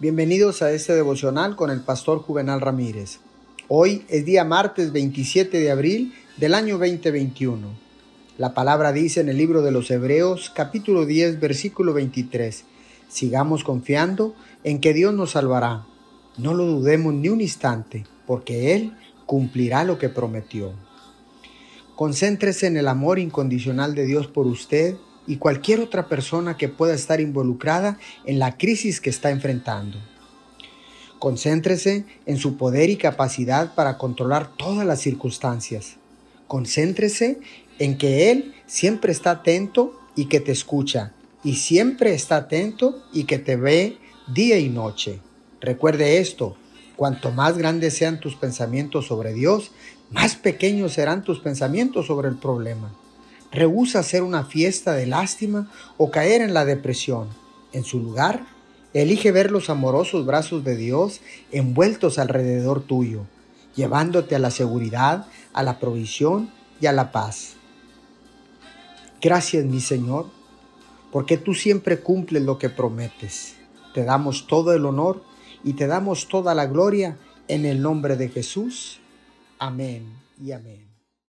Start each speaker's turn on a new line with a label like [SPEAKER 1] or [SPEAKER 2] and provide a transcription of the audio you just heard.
[SPEAKER 1] Bienvenidos a este devocional con el pastor Juvenal Ramírez. Hoy es día martes 27 de abril del año 2021. La palabra dice en el libro de los Hebreos capítulo 10 versículo 23. Sigamos confiando en que Dios nos salvará. No lo dudemos ni un instante, porque Él cumplirá lo que prometió. Concéntrese en el amor incondicional de Dios por usted y cualquier otra persona que pueda estar involucrada en la crisis que está enfrentando. Concéntrese en su poder y capacidad para controlar todas las circunstancias. Concéntrese en que Él siempre está atento y que te escucha, y siempre está atento y que te ve día y noche. Recuerde esto, cuanto más grandes sean tus pensamientos sobre Dios, más pequeños serán tus pensamientos sobre el problema. Rehúsa hacer una fiesta de lástima o caer en la depresión. En su lugar, elige ver los amorosos brazos de Dios envueltos alrededor tuyo, llevándote a la seguridad, a la provisión y a la paz. Gracias, mi Señor, porque tú siempre cumples lo que prometes. Te damos todo el honor y te damos toda la gloria en el nombre de Jesús. Amén y amén.